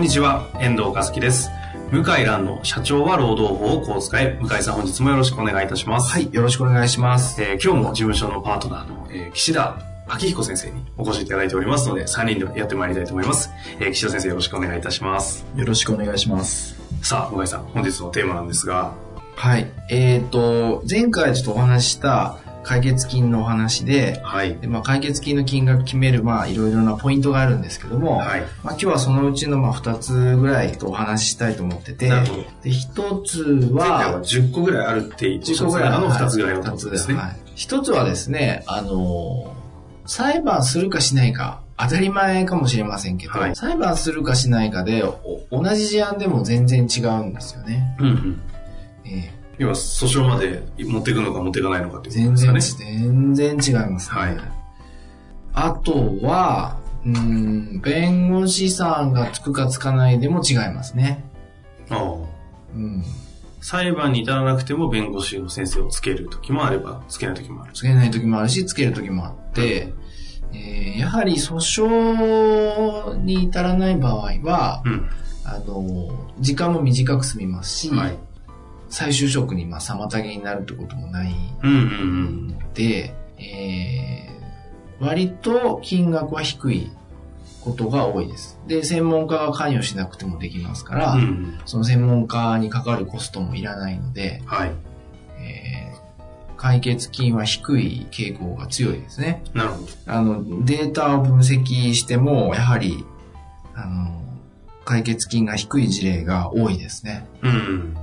んにちは、遠藤和樹です。向井蘭の社長は労働法をこう使え。向井さん本日もよろしくお願いいたします。はい、よろしくお願いします。えー今日も事務所のパートナーの、えー岸田明彦先生にお越しいただいておりますので、3人でやってまいりたいと思います。えー岸田先生よろしくお願いいたします。よろしくお願いします。さあ、向井さん、本日のテーマなんですが、はい。えっ、と、前回ちょっとお話しした解決金のお話で、はい。でまあ、解決金の金額決める、まあ、いろいろなポイントがあるんですけども、はい。まあ、今日はそのうちの、まあ、二つぐらいとお話ししたいと思ってて、で、一つ前回はは、10個ぐらいあるって言って10個ぐらいあの2つぐらいのはいことですね。はい。一つはですね、あのー裁判するかしないか、当たり前かもしれませんけど、はい裁判するかしないかで、お同じ事案でも全然違うんですよね。うんうん。ええ要は訴訟まで持っていくのか持っていかないのかっていうこと全ですか然、ね。全然違いますね。はいあとは、うん、弁護士さんがつくかつかないでも違いますね。ああうん。裁判に至らなくても弁護士の先生をつける時もあれば、つけない時もある。つけない時もあるし、つける時もあって、えーやはり訴訟に至らない場合は、うん。あの、時間も短く済みますし、はい。再就職にまあ妨げになるってこともないので、えー割と金額は低いことが多いです。で、専門家が関与しなくてもできますから、うん。うんうん。その専門家にかかるコストもいらないので、はい。えー解決金は低い傾向が強いですね。なるほど。あの、データを分析しても、やはり、あの、解決金が低い事例が多いですね。うんうん。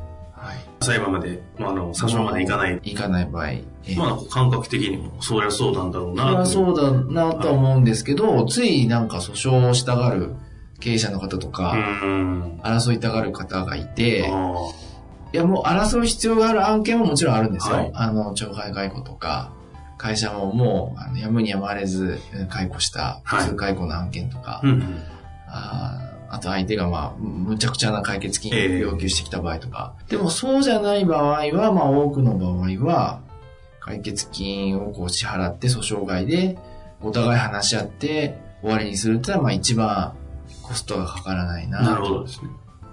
はい。裁判まで、まあ、あの、訴訟までいかない。いかない場合。えーまあ、感覚的にも、そりゃそうなんだろうなそれはとそうだなとは思うんですけど、ついなんか訴訟をしたがる経営者の方とうか、ん。争いたがる方がいて、あいやもう争う必要がある案件ももちろんあるんですよ。はいあの、懲戒解雇とか、会社ももう、あのやむにやまれずえー解雇した、はい普通解雇の案件とか、あ。うんうん。あーあと相手がまあ、むちゃくちゃな解決金をええ要求してきた場合とか。でもそうじゃない場合は、まあ多くの場合は、解決金をこう支払って訴訟外で、お互い話し合って終わりにするってのはまあ一番コストがかからないな。なるほどですね。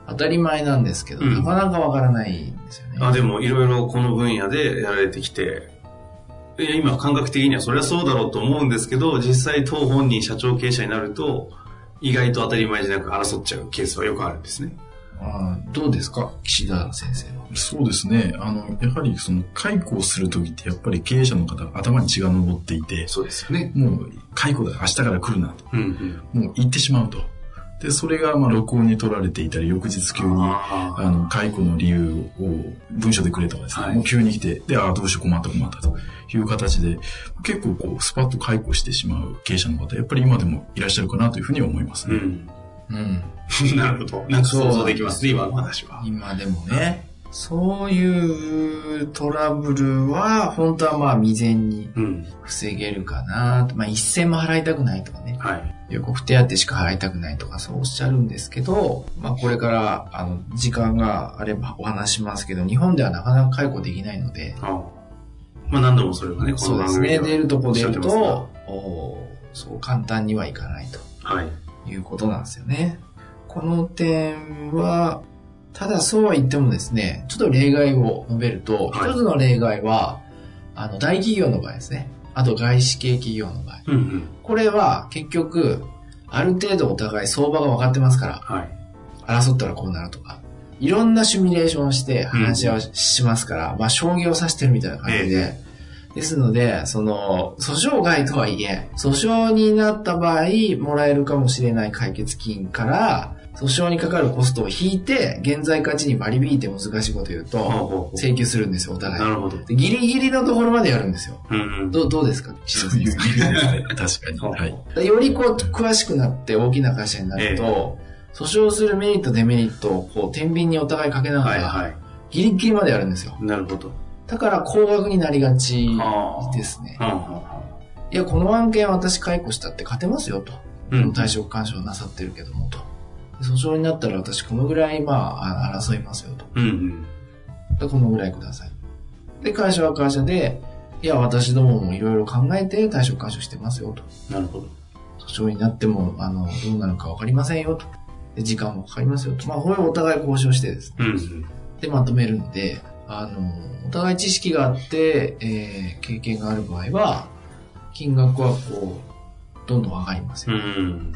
当たり前なんですけど、うんなかなかわからないんですよね。あ、でも、いろいろこの分野でやられてきて、いや今感覚的にはそりゃそうだろうと思うんですけど、実際当本人社長経営者になると、意外と当たり前じゃなく争っちゃうケースはよくあるんですね。あーどうですか？岸田先生は。そうですね。あの、やはりその解雇をするときってやっぱり経営者の方頭に血が上っていて、そうですよね。もう解雇だ、明日から来るなと。うんうん。もう言ってしまうと。で、それがまあ録音に取られていたり、翌日急に、ああの、解雇の理由を文書でくれとかですね、はいもう急に来て、で、ああ、どうしよう困った困ったという形で、結構こう、スパッと解雇してしまう経営者の方、やっぱり今でもいらっしゃるかなというふうに思いますね。うん。うん。なるほど。なんか想像できますね、今の話は。今でもね、そういうトラブルは、本当はまあ未然にうん。防げるかなと。まあ一銭も払いたくないとかね。はい。予告手当しか払いたくないとかそうおっしゃるんですけど、まあこれから、あの、時間があればお話しますけど、日本ではなかなか解雇できないので、あまあ何度もそれはね、こそうですね。出るとこ出ると、おそう簡単にはいかないと。はい。いうことなんですよね。この点は、ただそうは言ってもですね、ちょっと例外を述べると、はい一つの例外は、あの、大企業の場合ですね。あと外資系企業の場合。うんうん。これは結局、ある程度お互い相場が分かってますから、はい。争ったらこうなるとか、いろんなシミュレーションをして話し合しますから、まあ、将棋を指してるみたいな感じで、ですので、その、訴訟外とはいえ、訴訟になった場合、もらえるかもしれない解決金から、訴訟にかかるコストを引いて、現在価値に割り引いて難しいこと言うと、請求するんですよ、お互い。なるほど。でギリギリのところまでやるんですよ。うんうん。どうどうですか？そういう意味ですね。確かに。はい。よりこう、詳しくなって大きな会社になると、訴訟するメリット、デメリットを、こう、天秤にお互いかけながら、はいはギリギリまでやるんですよ。い。なるほど。だから、高額になりがちあーですね。うんいや、この案件私解雇したって勝てますよと。うんうん。退職干渉なさってるけどもと。で訴訟になったら私このぐらい、まあ、あ争いますよと。うんうん。でこのぐらいください。で、会社は会社で、いや、私どももいろいろ考えて退職干渉してますよと。なるほど。訴訟になっても、あの、どうなるかわかりませんよと。で、時間もかかりますよと。まあ、これをお互い交渉してですね。うんうん。で、まとめるので、あの、お互い知識があって、えー経験がある場合は、金額はこう、どんどん上がりますよ。うん。うん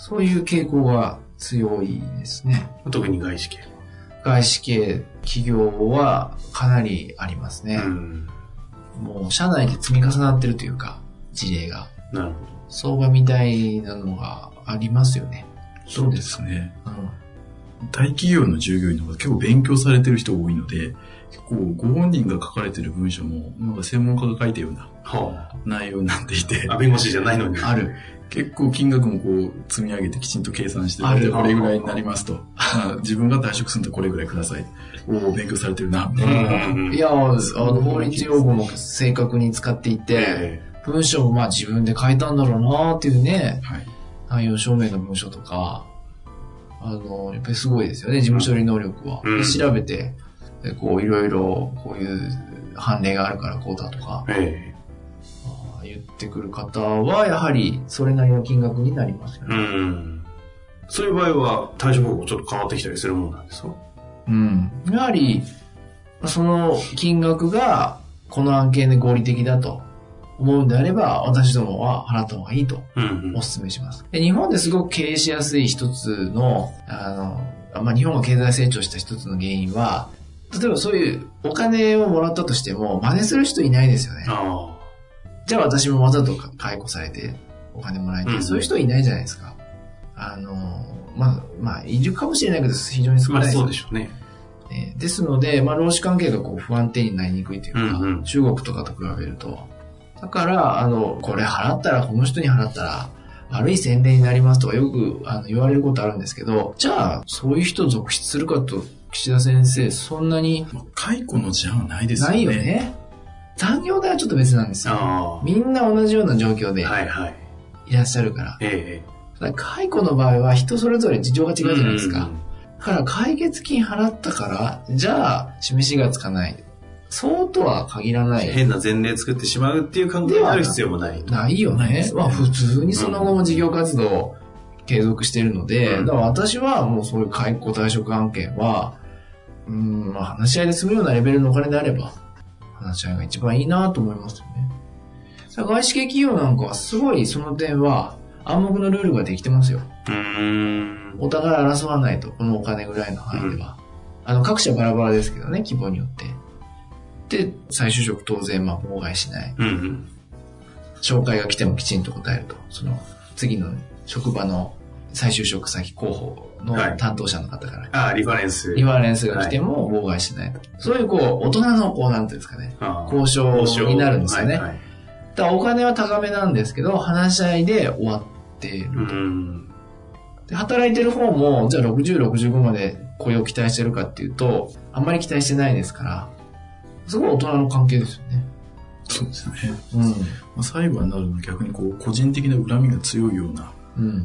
そういう傾向が強いですね。特に外資系。外資系企業はかなりありますね。うん。もう社内で積み重なってるというか、事例が。なるほ相場みたいなのがありますよね。どうですかね。うん大企業の従業員の方結構勉強されてる人多いので、結構ご本人が書かれてる文章も、なんか専門家が書いたような内容になっていてあ。、あ、弁護士じゃないのに。ある。結構金額もこう積み上げてきちんと計算して、これぐらいになりますと。まあ自分が退職するとこれぐらいください。おお、勉強されてるな。いなうんいや、あの、法律用語も正確に使っていて、え文章もまあ自分で書いたんだろうなっていうね、はい。内容証明の文書とか、あの、やっぱりすごいですよね、事務処理能力は。うんで調べて、でこう、いろいろ、こういう判例があるからこうだとか、えってくる方は、やはり、それなりの金額になりますよえ。うね。ん。そういう場合は対処方法ちょっと変わってきたりするもんなんですか？うん。やはり、その金額が、この案件で合理的だと思うんであれば、私どもは払った方がいいとうんうんお勧めします。で日本ですごく経営しやすい一つの、あの、まあ、日本が経済成長した一つの原因は、例えばそういうお金をもらったとしても、真似する人いないですよね。あじゃあ私もわざと解雇されてお金もらえて、うんそういう人いないじゃないですか。あの、まあ、まあ、いるかもしれないけど、非常にあ。まあ少ないですよそうでしょうね。えーですので、まあ、労使関係がこう不安定になりにくいというか、うんうん中国とかと比べると。だから、あの、これ払ったら、この人に払ったら、悪い洗礼になりますとかよくあの言われることあるんですけど、じゃあ、そういう人続出するかと、岸田先生、そんなにまあ解雇の事案はないですよね。ないよね。残業代はちょっと別なんですよ。あみんな同じような状況であ。はいはい。いらっしゃるから。えただ解雇の場合は人それぞれ事情がえ。違うじゃないですか。うんだから解決金払ったから、じゃあ示しがつかない。そうとは限らない。変な前例作ってしまうっていう考えになる必要もない。ないよね。まあ普通にその後も事業活動を継続しているので、うんだから私はもうそういう解雇退職案件は、うん、まあ話し合いで済むようなレベルのお金であれば、話し合いが一番いいなと思いますよね。外資系企業なんかはすごいその点は暗黙のルールができてますよ。お互い争わないと、このお金ぐらいの範囲では。あの、各社バラバラですけどね、規模によって。で、再就職当然、まあ、妨害しない。うんうん。紹介が来てもきちんと答えると。その、次の職場の再就職先候補のはい担当者の方から、ああ、リファレンス。リファレンスが来ても妨害しないと。そういう、こう、大人の、こう、なんていうんですかね、交渉になるんですよね。はいはいだからお金は高めなんですけど、話し合いで終わっている。うん。で働いてる方も、じゃあ60、65まで雇用期待してるかっていうと、あんまり期待してないですから、すごい大人の関係ですよね。そうですね。うん。まあ、裁判になるのは逆にこう、個人的な恨みが強いようなうん。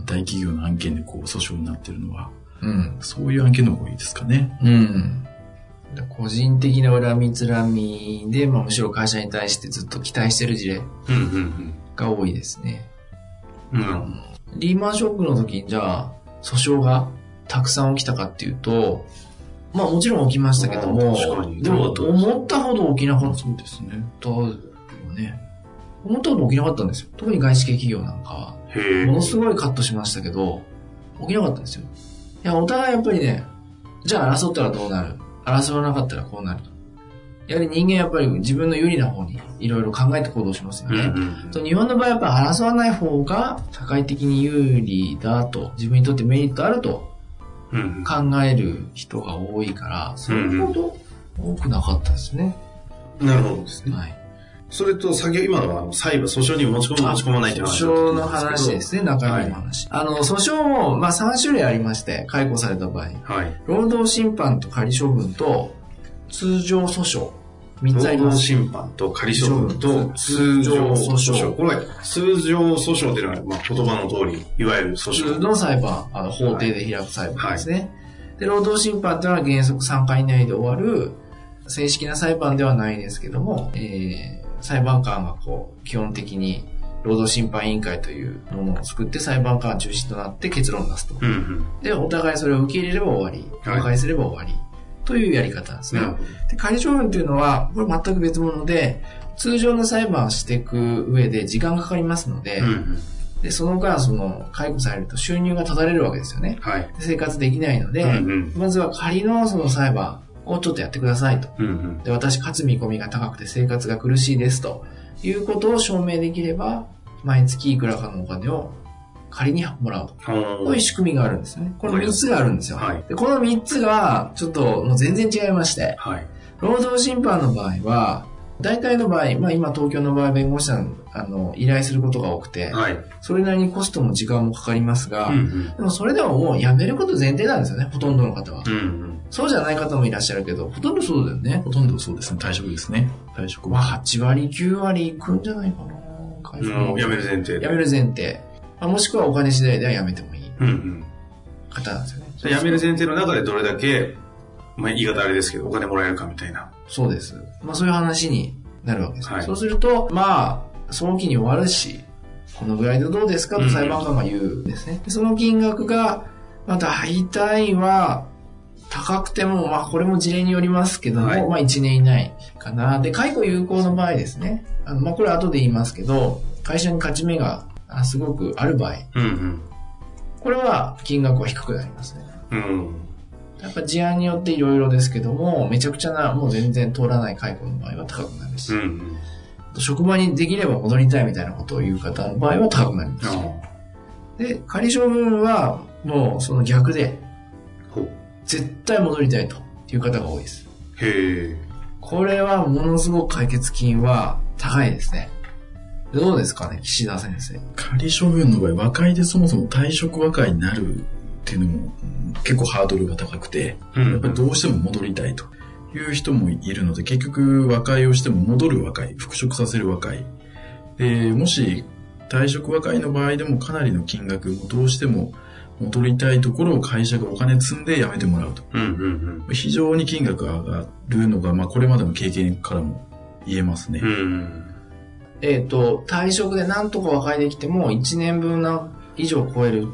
大企業の案件でこう、訴訟になってるのは、うん。そういう案件の方がいいですかね。うん。で個人的な恨みつらみで、まあ、むしろ会社に対してずっと期待してる事例が多いですね。うん。うん。リーマンショックの時にじゃあ、訴訟がたくさん起きたかっていうと、まあもちろん起きましたけどもでも思ったほど起きなかっそうですね。たよね。思ったほど起きなかったんですよ。特に外資系企業なんかは。ものすごいカットしましたけど、起きなかったんですよ。いや、お互いやっぱりね、じゃあ争ったらどうなる？争わなかったらこうなると。やはり人間やっぱり自分の有利な方にいろいろ考えて行動しますようん。うね。んと日本の場合やっぱ争わない方が社会的に有利だと、自分にとってメリットあるとうん。考える人が多いから、それほど多くなかったですね。なるほどですね。はい。それと、先今のは裁判、訴訟に持ち込む、持ち込まないって話訴訟の話ですね、中身の話。あの、訴訟も、まあ3種類ありまして、解雇された場合。はい。労働審判と仮処分と、通常訴訟。3つあり労働ます。審判と仮処分と通常訴訟。これ、通常訴訟っていうのは、まあ、言葉の通り、いわゆる訴普通訟。の裁判、あの、法廷で開く裁判ですね。で、労働審判っていうのは原則3回以内で終わる、正式な裁判ではないですけども、えー、裁判官がこう、基本的に、労働審判委員会というものを作って裁判官が中心となって結論を出すと。うんうん。で、お互いそれを受け入れれば終わり、はい和解すれば終わり、というやり方ですね。で、仮処分というのは、これ全く別物で、通常の裁判をしていく上で時間がかかりますので、うんうん。で、その間、その、解雇されると収入が断たれるわけですよね。はい。で生活できないので、うんうん。まずは仮のその裁判をちょっとやってくださいと。うんうん。で、私、勝つ見込みが高くて生活が苦しいですということを証明できれば、毎月いくらかのお金を仮にもらうと。こういう仕組みがあるんですね。この3つがあるんですよ。はいでこの3つが、ちょっともう全然違いまして、はい。労働審判の場合は、大体の場合、まあ今東京の場合弁護士さん、あの、依頼することが多くて、はい。それなりにコストも時間もかかりますが、うんうん。でもそれでももう辞めること前提なんですよね、ほとんどの方は。うんうん。そうじゃない方もいらっしゃるけど、ほとんどそうだよね。ほとんどそうですね。退職ですね。退職まあは。8割、9割いくんじゃないかな。会社もう辞める前提で。辞める前提。まあ、もしくはお金次第では辞めてもいいうんうん。方なんですよね。辞める前提の中でどれだけ、まあ言い方あれですけど、お金もらえるかみたいな。そうです。まあそういう話になるわけです。はいそうすると、まあ、早期に終わるし、このぐらいでどうですかと裁判官が言うんですね。でその金額が、まあ大体は、高くても、まあこれも事例によりますけども、はいまあ1年以内かな。で、解雇有効の場合ですね。あの、まあこれ後で言いますけど、会社に勝ち目があすごくある場合、うんこれは金額は低くなりますね。うん。うん。やっぱ事案によっていろいろですけども、めちゃくちゃな、もう全然通らない解雇の場合は高くなるし、うんうん。職場にできれば戻りたいみたいなことを言う方の場合は高くなります。あで、仮処分はもうその逆で。絶対戻りたいという方が多いです。へえ。これはものすごく解決金は高いですね。どうですかね、岸田先生。仮処分の場合、和解でそもそも退職和解になるっていうのもうん結構ハードルが高くて、うんやっぱりどうしても戻りたいという人もいるので、結局和解をしても戻る和解、復職させる和解。で、もし退職和解の場合でもかなりの金額もどうしても戻りたいところを会社がお金積んで辞めてもらうと。うんうん非常に金額が上がるのが、まあこれまでの経験からも言えますね。うん。うん。えっ、と、退職でなんとか和解できても、1年分の以上超える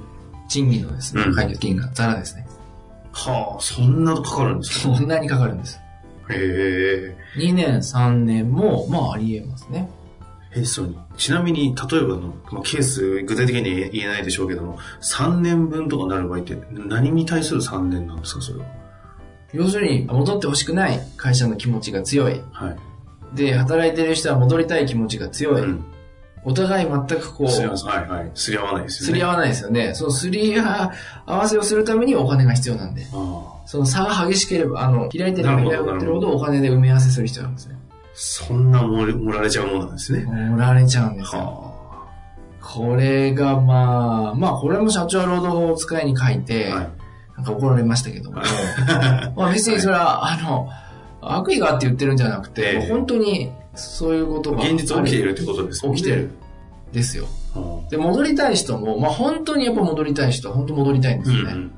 賃金のですね、うん解決金がザラですね。はあ、そんなかかるんですか？そんなにかかるんです。へえ。2年、3年も、まああり得ますね。え、そう、ちなみに、例えばの、まあ、ケース、具体的には言えないでしょうけども、3年分とかなる場合って、何に対する3年なんですか、それは？要するに、戻ってほしくない会社の気持ちが強い。はい。で、働いてる人は戻りたい気持ちが強い。うん。お互い全くこう、すり合わせ、はいはい。すり合わないですよね。すり合わないですよね。そのすり合わせをするためにお金が必要なんで。ああ。その差が激しければ、あの、開いてれば開いてるほどお金で埋め合わせする必要なんですね。そんな盛られちゃうものなんですね。盛られちゃうんですよ。はこれがまあ、まあこれも社長は労働法を使いに書いて、あ。はい。なんか怒られましたけども、まあ別にそれは、あの、悪意があって言ってるんじゃなくて、ええ本当にそういうことが現実起きているってことですね起きてる。ですよ。はで、戻りたい人も、まあ本当にやっぱ戻りたい人は本当戻りたいんですよね。ん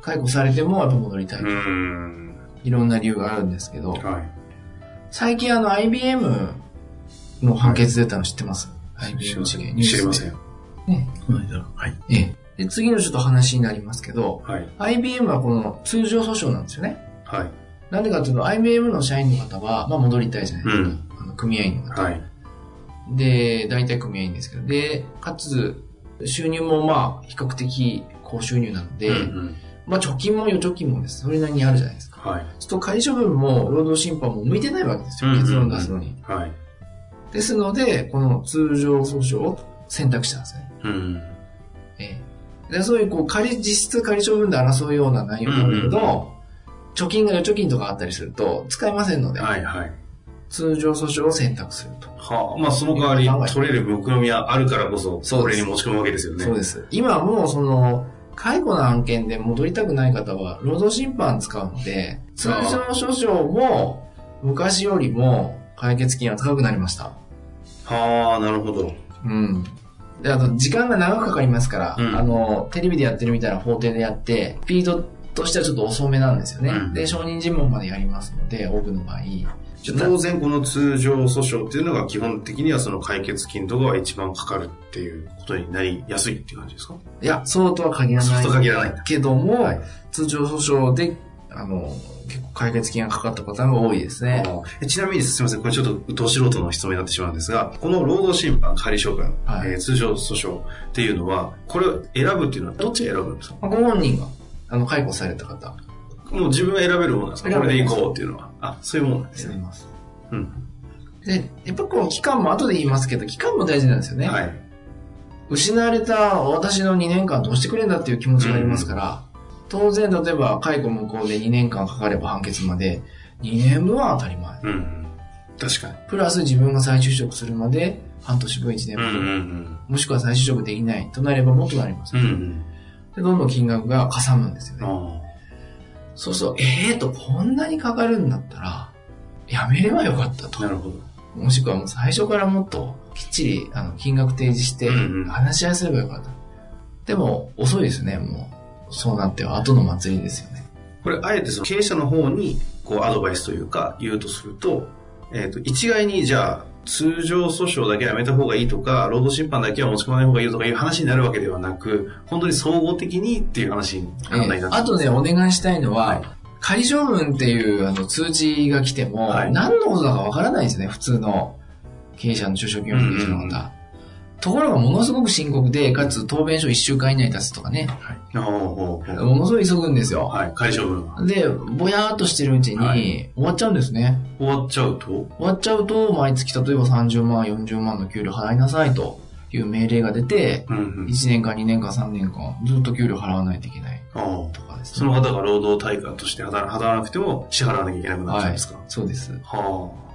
解雇されてもやっぱ戻りたい。うん。うん。いろんな理由があるんですけど、はい。最近あの IBM の判決出たの知ってます、?IBM 事件。知りません。ね。この間はい。ええ。で、次のちょっと話になりますけど、はい。IBM はこの通常訴訟なんですよね。はい。なんでかというと、IBM の社員の方は、まあ戻りたいじゃないですか。うんあの組合員の方。はい。で、大体組合員ですけど、で、かつ、収入もまあ比較的高収入なので、うんまあ貯金も預貯金もです。それなりにあるじゃないですか。はい。ちょっと仮処分も労働審判も向いてないわけですよ。結論出すのに。はい。ですので、この通常訴訟を選択したんですね。うん。ええ。で、そういうこう仮、実質仮処分で争うような内容なんだけど、貯金が預貯金とかあったりすると使えませんので、はいはい。通常訴訟を選択すると。はあ、まあその代わり取れる目論みはあるからこそ、それに持ち込むわけですよね。そうです。今もうその、解雇の案件で戻りたくない方は、労働審判使うので、通常訴訟も昔よりも解決金は高くなりました。はあ、なるほど。うん。で、あと、時間が長くかかりますから、うんあの、テレビでやってるみたいな法廷でやって、スピードとしてはちょっと遅めなんですよね。うんで、証人尋問までやりますので、多くの場合。じゃあ当然この通常訴訟っていうのが基本的にはその解決金とかは一番かかるっていうことになりやすいっていう感じですか？いや、そうとは限らない。そうとは限らないけども、はい。通常訴訟で、あの、結構解決金がかかったパターンが多いですね。ちなみにすみません、これちょっとど素人の質問になってしまうんですが、この労働審判、仮処分、はい。えー通常訴訟っていうのは、これを選ぶっていうのはどっちが選ぶんですか？まあご本人が、あの、解雇された方、もう自分が選べるものなんですか？これで行こうっていうのは。あ、そういうものなんですね。うん。で、やっぱこう、期間も後で言いますけど、期間も大事なんですよね。はい。失われた私の2年間どうしてくれんだっていう気持ちがありますから、当然、例えば、解雇無効で2年間かかれば判決まで、2年分は当たり前。うん。確かに。プラス自分が再就職するまで、半年分1年うんう分、んもしくは再就職できないとなればもっとなります。うん。うんうん。で、どんどん金額がかさむんですよね。あそうすると、ええーと、こんなにかかるんだったら、やめればよかったあ、とな。るほど。もしくはもう最初からもっときっちりあの金額提示してうんうん話し合いすればよかった。でも遅いですね、もう。そうなっては後の祭りですよね。これ、あえてその経営者の方に、こう、アドバイスというか、言うとすると、えっ、と、一概に、じゃあ、通常訴訟だけはやめた方がいいとか、労働審判だけは持ち込まない方がいいとかいう話になるわけではなく、本当に総合的にっていう話になってーあとね、お願いしたいのは、はい。仮処分っていうあの通知が来ても、はい。何のことだかわからないんですね、普通の経営者の中小企業の経営者のうんうん方。ところがものすごく深刻で、かつ答弁書1週間以内に出すとかね、おうおうおうものすごい急ぐんですよ。はい、解消分は。で、ぼやーっとしてるうちに、はい終わっちゃうんですね。終わっちゃうと、終わっちゃうと、毎月例えば30万、40万の給料払いなさいという命令が出て、うんうん。1年間、2年間、3年間、ずっと給料払わないといけないああとかですその方が労働対価として働働かなくても支払わなきゃいけなくなっちゃうんですか、そうです。はあ。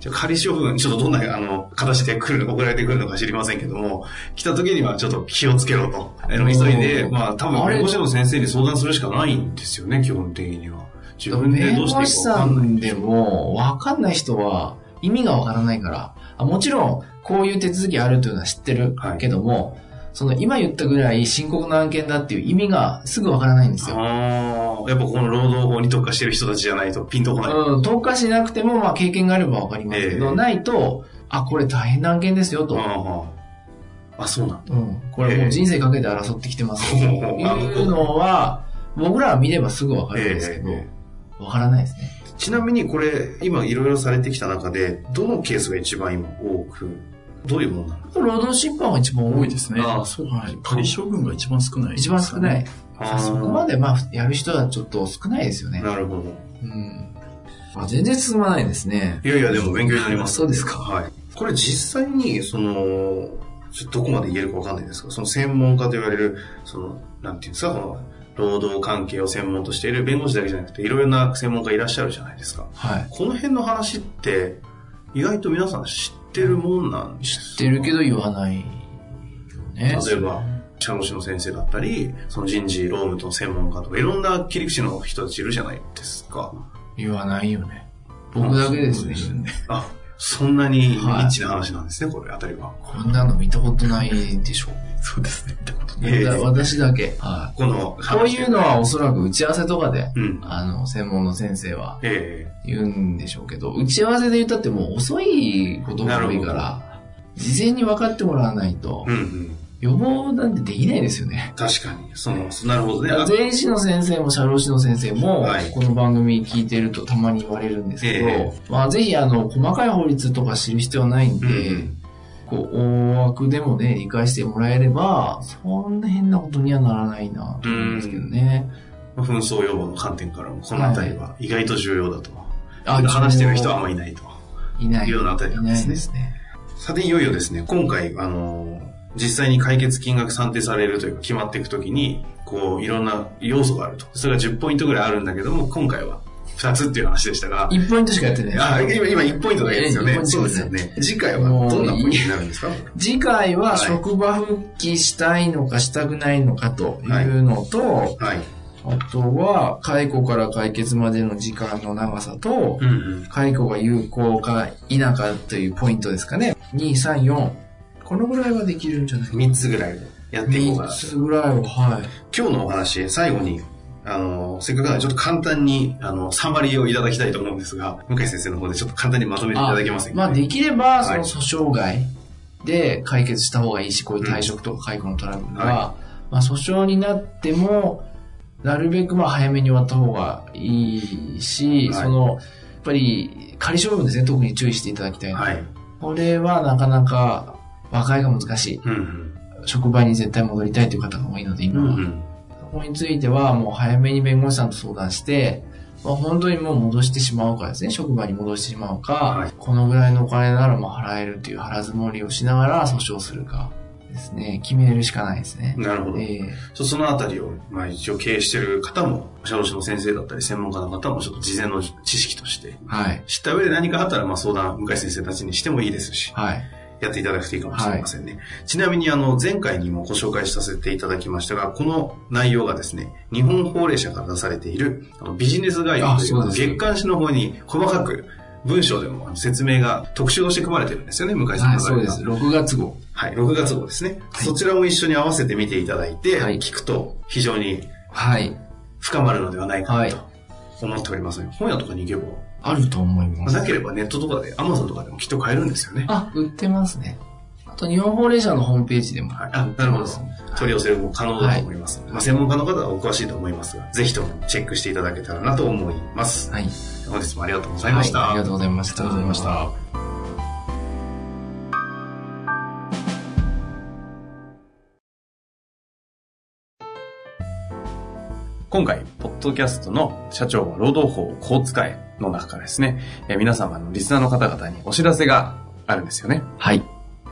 じゃあ仮処分、ちょっとどんな、あの、形で来るのか、送られてくるのか知りませんけども、来た時にはちょっと気をつけろと。あの、急いで、うんまあ、多分、弁護士の先生に相談するしかないんですよね、基本的には。自分で弁どうしていいかわかんない。んでも、わかんない人は意味がわからないから、あもちろん、こういう手続きあるというのは知ってるはいけども、その今言ったぐらい深刻な案件だっていう意味がすぐわからないんですよ。ああ、やっぱこの労働法に特化してる人たちじゃないとピンとこない。うん、投下しなくても、まあ経験があればわかりますけど、ええないと、あ、これ大変な案件ですよと。あそうなんだ。うん、これもう人生かけて争ってきてますと いうのは、僕らは見ればすぐわかるんですけど、えわからないですね。ちなみにこれ、今いろいろされてきた中で、どのケースが一番今多く、どういうものなの？労働審判は一番多いですね。ああ、そうはい仮処分が一番少ない、一番少ない。。あそこまでまあ、やる人はちょっと少ないですよね。なるほど。うん。あ全然進まないですね。いやいや、でも勉強になります。そうですか。はい。これ実際に、その、どこまで言えるかわかんないですが、その専門家と言われる、その、なんていうんですか、この、労働関係を専門としている弁護士だけじゃなくて、いろいろな専門家いらっしゃるじゃないですか。はい。この辺の話って、意外と皆さん知ってるもんなんです知ってるけど言わないよね。例えば、社労士の先生だったり、その人事、労務との専門家とか、いろんな切り口の人たちいるじゃないですか。言わないよね。僕だけですね。あ、そんなにニッチな話なんですね、これ、あたりは。こんなの見たことないでしょ。そうですね、見たこと私だけ。はい。この話こういうのはおそらく打ち合わせとかで、うん。あの、専門の先生はえ言うんでしょうけど、打ち合わせで言ったってもう遅いことが多いから、事前に分かってもらわないとえ、うんうん。予防なんてできないですよね。確かに。その、なるほどね。あ税理士の先生も社労士の先生もはい、この番組聞いてるとたまに言われるんですけど、えまあぜひあの、細かい法律とか知る必要はないんで、うんこう、大枠でもね、理解してもらえれば、そんな変なことにはならないなと思すけどね。まあ紛争予防の観点からも、このあたりは意外と重要だと。あ話してる人はあんまりいないと。いない。いうようなあたりなんですねですね。さて、いよいよですね、今回、あの、実際に解決金額算定されるというか決まっていくときに、こう、いろんな要素があると。それが10ポイントぐらいあるんだけども、今回は2つっていう話でしたが、1ポイントしかやってない。あ、今、今1ポイントだけですよねそうですすよね。次回はどんなポイントになるんですか？次回ははい職場復帰したいのかしたくないのかというのと、はい。あとは解雇から解決までの時間の長さと、うんうん。解雇が有効か否かというポイントですかね。2、3、4。このぐらいはできるんじゃないか3つぐらいやっていこうかな3と。つぐらいは、はい。今日のお話、最後に、あの、せっかくなのでちょっと簡単に、あの、サマリーをいただきたいと思うんですが、向井先生の方でちょっと簡単にまとめていただけませんか、まあ、できれば、そはいの訴訟外で解決した方がいいし、こういう退職とか解雇のトラブルは、はまあ、訴訟になっても、なるべくまあ早めに終わった方がいいし、はいその、やっぱり仮処分ですね、特に注意していただきたいのは。はい。これはなかなか和解が難しい。うんうん。職場に絶対戻りたいという方が多いので、今は。うんそこについてはもう早めに弁護士さんと相談して、まあ、本当にもう戻してしまうかですね、職場に戻してしまうか、はいこのぐらいのお金ならもう払えるという腹積もりをしながら訴訟するかですね、決めるしかないですね。なるほど。ええそそのあたりを、まあ一応経営してる方も、社労士の先生だったり専門家の方もちょっと事前の知識として、はい。知った上で何かあったら、まあ相談、向井先生たちにしてもいいですし、はい。やっていただくといいかもしれませんね。ちなみに、あの、前回にもご紹介させていただきましたが、この内容がですね、日本法令社から出されているあのビジネスガイドという月刊誌の方に細かく文章でも説明が特集として組まれてるんですよね、向井さんはい、そうです。6月号。はい、6月号ですね。はいそちらも一緒に合わせて見ていただいて、はい聞くと非常にはい。深まるのではないかはないと思っております、本屋とかに行けば、あると思います。なければネットとかで、アマゾンとかでもきっと買えるんですよね。あ、売ってますね。あと、日本法令社のホームページでも。はい、あ、なるほど。取り寄せるも可能だと思いますので、まあ、専門家の方はお詳しいと思いますが、ぜひともチェックしていただけたらなと思います。はい。本日もありがとうございました。はいありがとうございました。ありがとうございました。今回、ポッドキャストの社長は労働法をこう使えの中からですね、えー皆様のリスナーの方々にお知らせがあるんですよね。はい。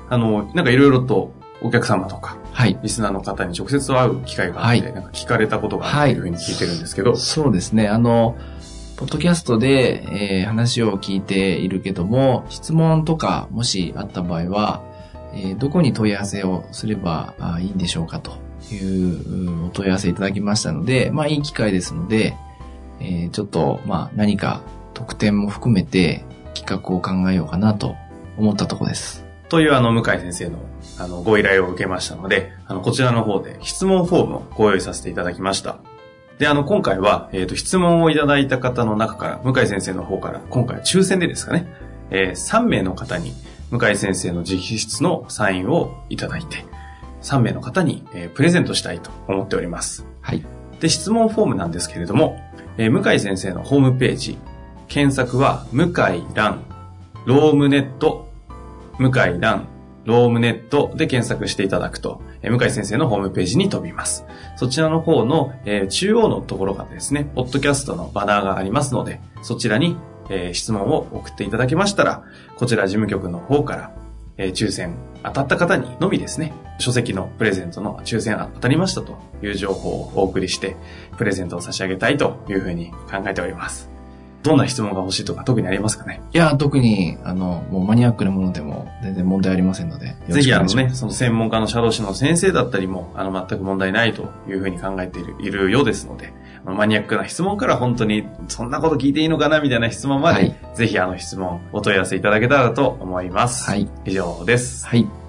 あの、なんかいろいろとお客様とか、はい。リスナーの方に直接会う機会があって、はいなんか聞かれたことがあるというふうに聞いてるんですけど、そうですね。あの、ポッドキャストで、えー話を聞いているけども、質問とかもしあった場合は、えーどこに問い合わせをすればあいいんでしょうかといううんお問い合わせいただきましたので、まあいい機会ですので、えーちょっと、まあ何か特典も含めて企画を考えようかなと思ったところです。というあの、向井先生のあの、ご依頼を受けましたので、あの、こちらの方で質問フォームをご用意させていただきました。で、あの、今回は、えっ、と、質問をいただいた方の中から、向井先生の方から、今回は抽選でですかね、えー3名の方に、向井先生の直筆のサインをいただいて、3名の方に、えープレゼントしたいと思っております。はい。で、質問フォームなんですけれども、えー向井先生のホームページ、検索は、向井蘭、ロームネット、向井蘭、ロームネットで検索していただくと、えー向井先生のホームページに飛びます。そちらの方の、えー中央のところがですね、ポッドキャストのバナーがありますので、そちらに、えー質問を送っていただけましたら、こちら事務局の方から、えー抽選当たった方にのみですね、書籍のプレゼントの抽選当たりましたという情報をお送りして、プレゼントを差し上げたいというふうに考えております。どんな質問が欲しいとか特にありますかね？いや、特に、あの、もうマニアックなものでも全然問題ありませんので。ぜひあのね、その専門家の社労士の先生だったりも、あの、全く問題ないというふうに考えているいるようですので、マニアックな質問から本当に、そんなこと聞いていいのかなみたいな質問まで、はいぜひあの質問、お問い合わせいただけたらと思います。はい。以上です。はい。